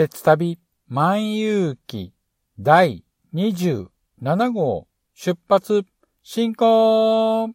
鉄旅万有記第27号出発進行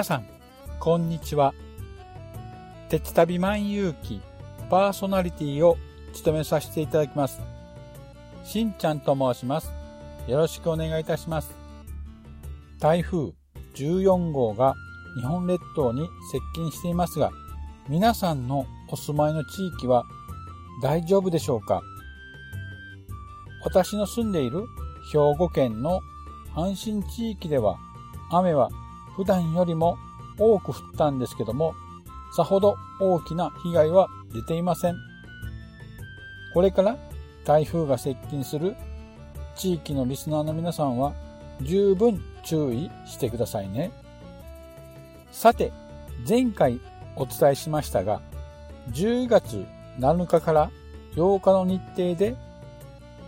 皆さん、こんにちは。鉄旅万有記パーソナリティを務めさせていただきます。しんちゃんと申します。よろしくお願いいたします。台風14号が日本列島に接近していますが、皆さんのお住まいの地域は大丈夫でしょうか？私の住んでいる兵庫県の阪神地域では雨は普段よりも多く降ったんですけども、さほど大きな被害は出ていません。これから台風が接近する地域のリスナーの皆さんは十分注意してくださいね。さて、前回お伝えしましたが、10月7日から8日の日程で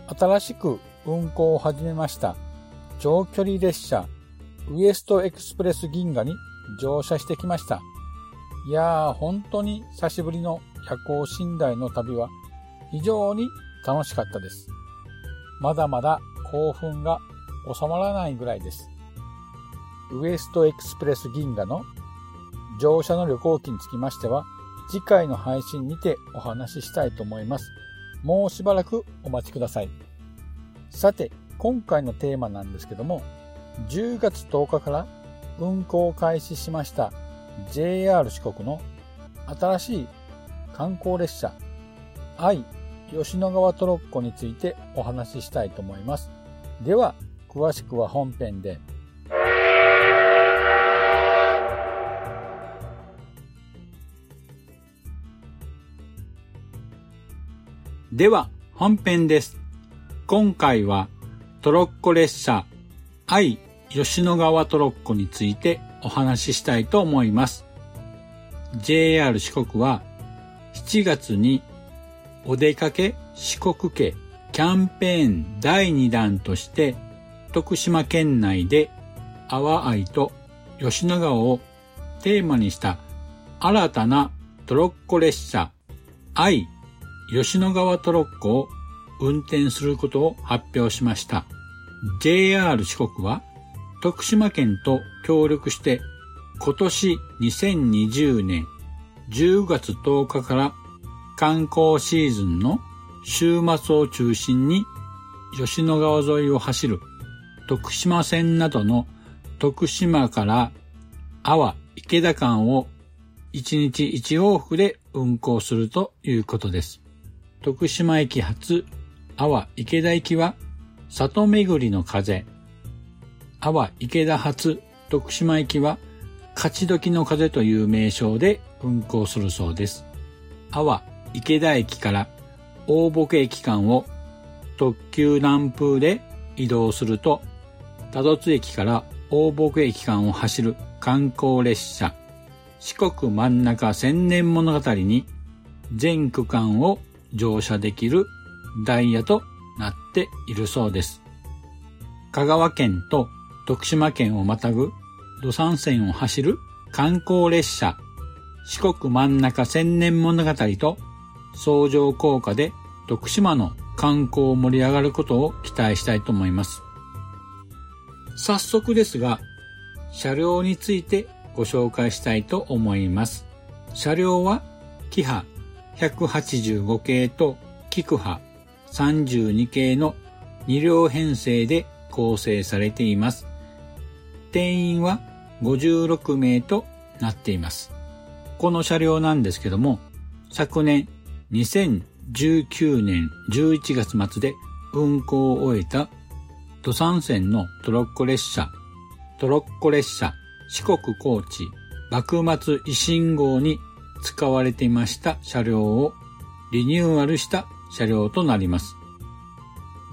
新しく運行を始めました長距離列車ウエストエクスプレス銀河に乗車してきました。いやー、本当に久しぶりの夜行寝台の旅は非常に楽しかったです。まだまだ興奮が収まらないぐらいです。ウエストエクスプレス銀河の乗車の旅行記につきましては、次回の配信にてお話ししたいと思います。もうしばらくお待ちください。さて、今回のテーマなんですけども、10月10日から運行を開始しました JR 四国の新しい観光列車愛吉野川トロッコについてお話ししたいと思います。では、詳しくは本編で。では、本編です。今回はトロッコ列車愛吉野川トロッコについてお話ししたいと思います。JR 四国は7月にお出かけ四国家キャンペーン第2弾として徳島県内で阿波愛と吉野川をテーマにした新たなトロッコ列車愛吉野川トロッコを運転することを発表しました。JR 四国は徳島県と協力して今年2020年10月10日から観光シーズンの週末を中心に吉野川沿いを走る徳島線などの徳島から阿波池田間を1日1往復で運行するということです。徳島駅発阿波池田行きは里巡りの風。阿波池田発徳島行きは勝ち時の風という名称で運行するそうです。阿波池田駅から大牧駅間を特急南風で移動すると、多度津駅から大木駅間を走る観光列車、四国真ん中千年物語に全区間を乗車できるダイヤとなっているそうです。香川県と徳島県をまたぐ土山線を走る観光列車四国真ん中千年物語と相乗効果で徳島の観光を盛り上がることを期待したいと思います。早速ですが、車両についてご紹介したいと思います。車両は、キハ185系とキクハ32系の2両編成で構成されています。定員は56名となっています。この車両なんですけども、昨年2019年11月末で運行を終えた土山線のトロッコ列車、トロッコ列車四国高知幕末維新号に使われていました車両をリニューアルした車両となります。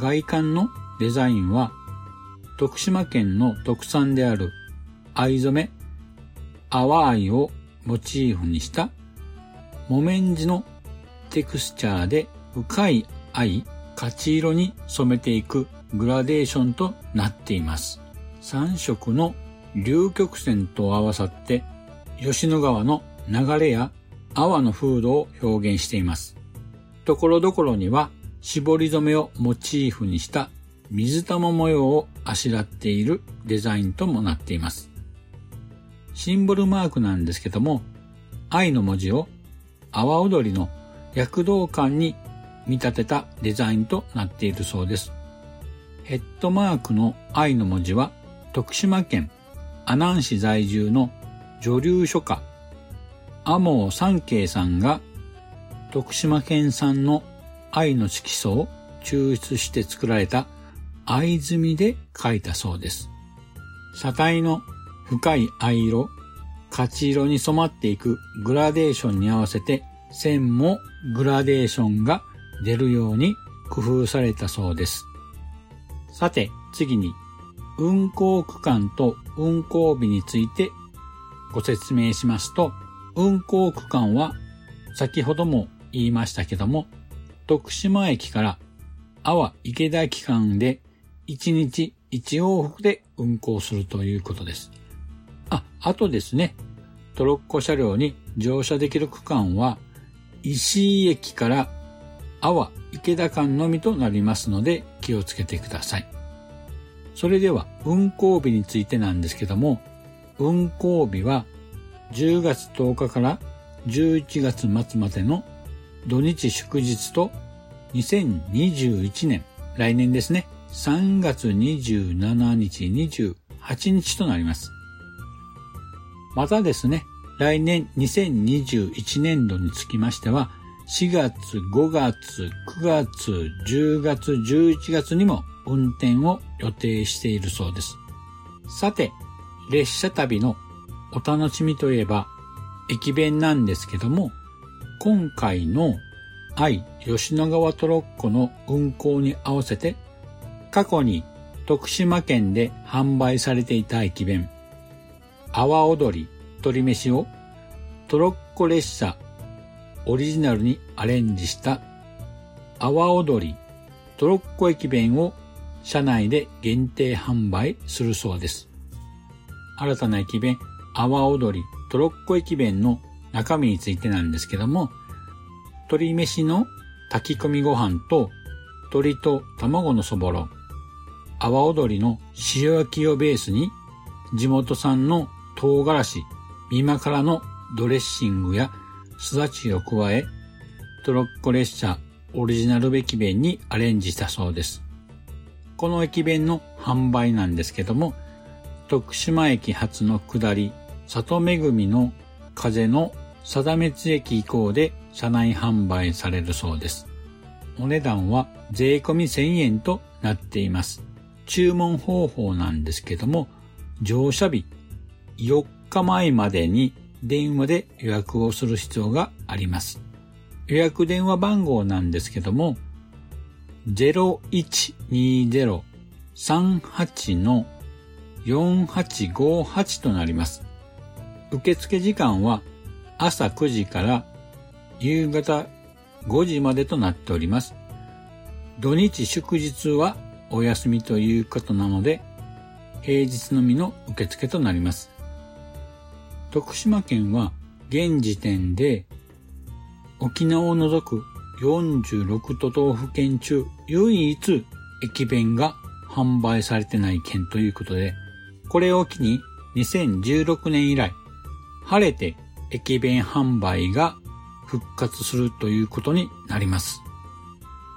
外観のデザインは徳島県の特産である藍染め、淡藍をモチーフにした木綿地のテクスチャーで深い藍、勝ち色に染めていくグラデーションとなっています。3色の流曲線と合わさって吉野川の流れや泡の風土を表現しています。ところどころには絞り染めをモチーフにした水玉模様をあしらっているデザインともなっています。シンボルマークなんですけども、愛の文字を阿波踊りの躍動感に見立てたデザインとなっているそうです。ヘッドマークの愛の文字は徳島県阿南市在住の女流書家、阿毛三慶さんが徳島県産の愛の色素を抽出して作られた藍墨で描いたそうです。車体の深い藍色、勝色に染まっていくグラデーションに合わせて線もグラデーションが出るように工夫されたそうです。さて次に運行区間と運行日についてご説明しますと、運行区間は先ほども言いましたけども、徳島駅から阿波池田駅間で1日1往復で運行するということです。あ、あとですね、トロッコ車両に乗車できる区間は石井駅から阿波池田間のみとなりますので気をつけてください。それでは運行日についてなんですけども、運行日は10月10日から11月末までの土日祝日と2021年、来年ですね、3月27日、28日となります。またですね、来年2021年度につきましては、4月、5月、9月、10月、11月にも運転を予定しているそうです。さて、列車旅のお楽しみといえば、駅弁なんですけども、今回の愛吉野川トロッコの運行に合わせて、過去に徳島県で販売されていた駅弁、阿波踊り鶏飯をトロッコ列車オリジナルにアレンジした阿波踊りトロッコ駅弁を車内で限定販売するそうです。新たな駅弁、阿波踊り、トロッコ駅弁の中身についてなんですけども、鶏飯の炊き込みご飯と鶏と卵のそぼろ、阿波踊りの塩焼きをベースに地元産の唐辛子、見間からのドレッシングやすだちを加え、トロッコ列車オリジナル駅弁にアレンジしたそうです。この駅弁の販売なんですけども、徳島駅発の下り、里恵みの風の定滅駅以降で車内販売されるそうです。お値段は税込み1000円となっています。注文方法なんですけども、乗車日4日前までに電話で予約をする必要があります。予約電話番号なんですけども、012038-4858となります。受付時間は朝9時から夕方5時までとなっております。土日祝日はお休みということなので、平日のみの受付となります。徳島県は現時点で沖縄を除く46都道府県中唯一駅弁が販売されてない県ということで、これを機に2016年以来、晴れて駅弁販売が復活するということになります。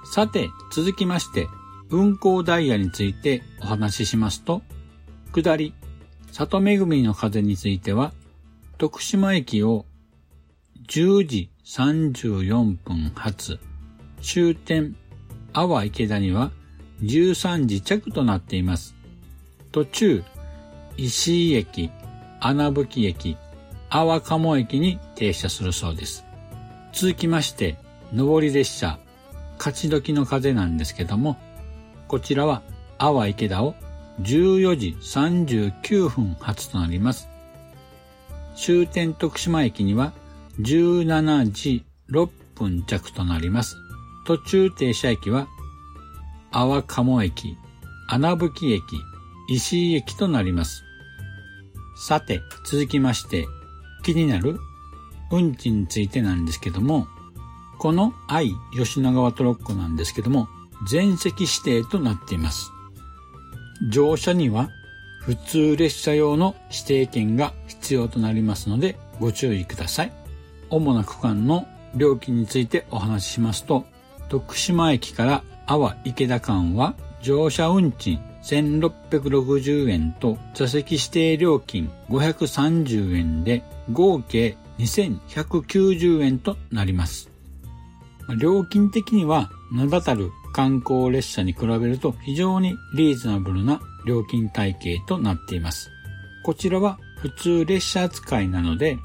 さて、続きまして、運行ダイヤについてお話ししますと、下り、里恵みの風については、徳島駅を10時34分発、終点、阿波池田には13時着となっています。途中、石井駅、穴吹駅、阿波鴨駅に停車するそうです。続きまして、上り列車、勝ち時の風なんですけども、こちらは阿波池田を14時39分発となります。終点徳島駅には17時6分着となります。途中停車駅は、阿波鴨駅、穴吹駅、石井駅となります。さて、続きまして、気になる運賃についてなんですけども、この愛吉野川トロッコなんですけども、全席指定となっています。乗車には普通列車用の指定券が必要となりますのでご注意ください。主な区間の料金についてお話ししますと、徳島駅から阿波池田間は乗車運賃1660円と座席指定料金530円で合計2190円となります。料金的には名だたる観光列車に比べると非常にリーズナブルな料金体系となっています。こちらは普通列車扱いなので、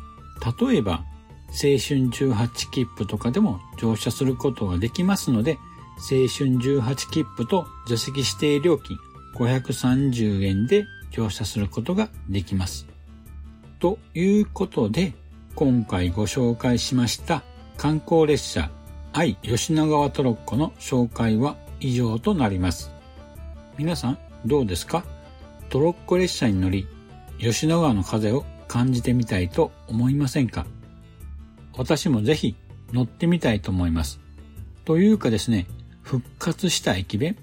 例えば青春18切符とかでも乗車することができますので、青春18切符と座席指定料金530円で乗車することができます。ということで、今回ご紹介しました観光列車愛吉野川トロッコの紹介は以上となります。皆さんどうですか？トロッコ列車に乗り吉野川の風を感じてみたいと思いませんか？私もぜひ乗ってみたいと思います。というかですね、復活した駅弁、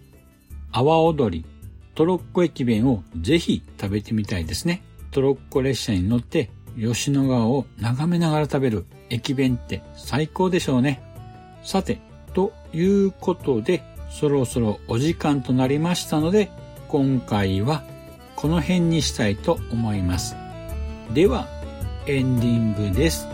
阿波踊り、トロッコ駅弁をぜひ食べてみたいですね。トロッコ列車に乗って吉野川を眺めながら食べる駅弁って最高でしょうね。さて、ということで、そろそろお時間となりましたので、今回はこの辺にしたいと思います。では、エンディングです。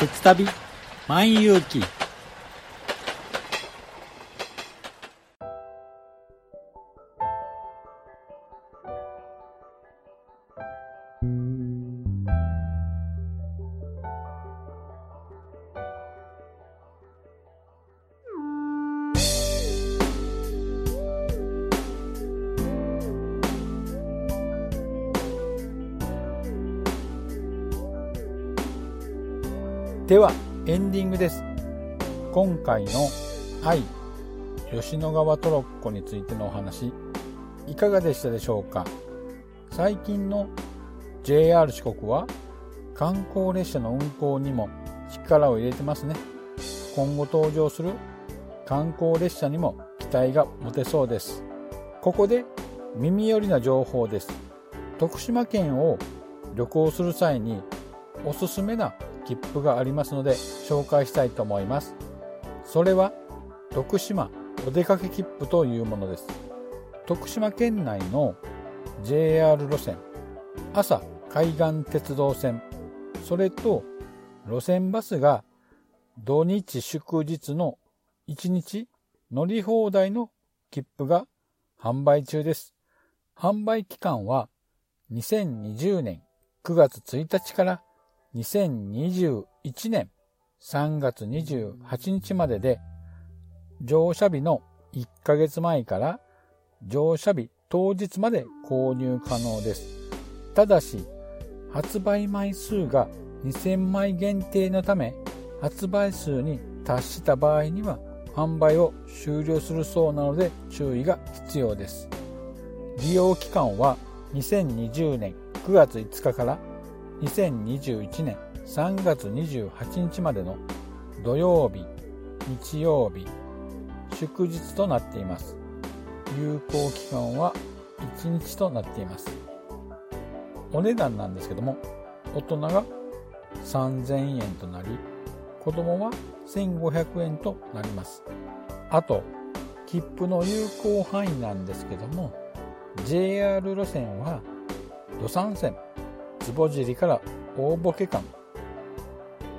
鉄旅万有記ではエンディングです。今回の愛吉野川トロッコについてのお話いかがでしたでしょうか？最近の JR 四国は観光列車の運行にも力を入れてますね。今後登場する観光列車にも期待が持てそうです。ここで耳寄りな情報です。徳島県を旅行する際におすすめな切符がありますので紹介したいと思います。それは徳島お出かけ切符というものです。徳島県内の JR 路線、朝海岸鉄道線、それと路線バスが土日祝日の1日乗り放題の切符が販売中です。販売期間は2020年9月1日から2021年3月28日までで乗車日の1ヶ月前から乗車日当日まで購入可能です。ただし、発売枚数が2000枚限定のため、発売数に達した場合には販売を終了するそうなので注意が必要です。利用期間は2020年9月5日から2021年3月28日までの土曜日、日曜日、祝日となっています。有効期間は1日となっています。お値段なんですけども、大人が3000円となり、子供は1500円となります。あと、切符の有効範囲なんですけども、JR 路線は土山線、坪尻から大ボケ間、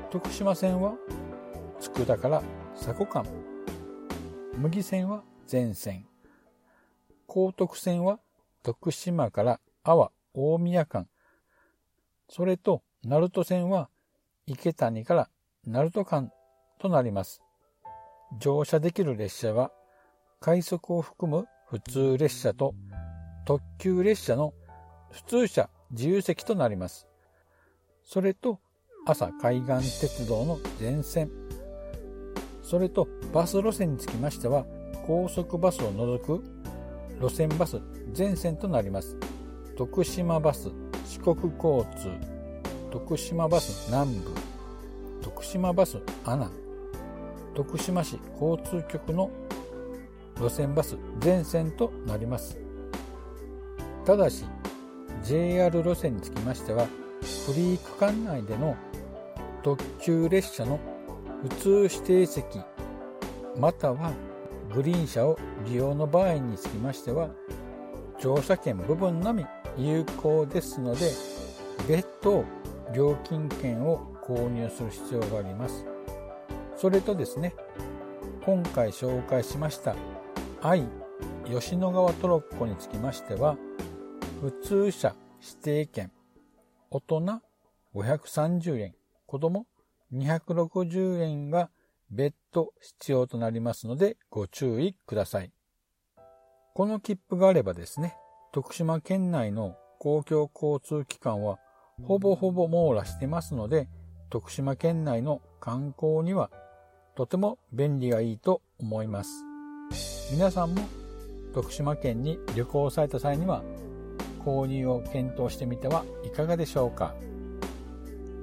徳島線は佃から佐古間、麦線は全線、高徳線は徳島から阿波大宮間、それと鳴門線は池谷から鳴門間となります。乗車できる列車は快速を含む普通列車と特急列車の普通車自由席となります。それと朝海岸鉄道の全線、それとバス路線につきましては高速バスを除く路線バス全線となります。徳島バス四国交通、徳島バス南部、徳島バス阿南、徳島市交通局の路線バス全線となります。ただし、JR 路線につきましては、フリー区間内での特急列車の普通指定席、またはグリーン車を利用の場合につきましては、乗車券部分のみ有効ですので、別途料金券を購入する必要があります。それとですね、今回紹介しました愛吉野川トロッコにつきましては、普通車指定券、大人530円、子供260円が別途必要となりますのでご注意ください。この切符があればですね、徳島県内の公共交通機関はほぼほぼ網羅してますので、徳島県内の観光にはとても便利がいいと思います。皆さんも徳島県に旅行された際には購入を検討してみてはいかがでしょうか。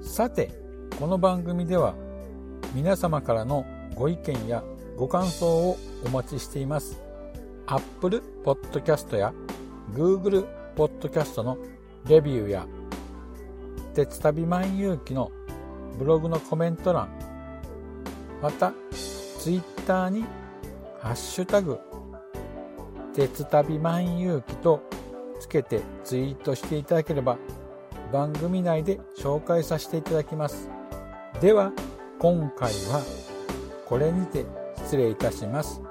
さて、この番組では皆様からのご意見やご感想をお待ちしています。Apple Podcast や Google Podcast のレビューや鉄旅万有記のブログのコメント欄、また Twitter にハッシュタグ鉄旅万有記とつけてツイートしていただければ番組内で紹介させていただきます。では今回はこれにて失礼いたします。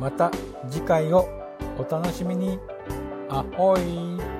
また次回をお楽しみに。あほい。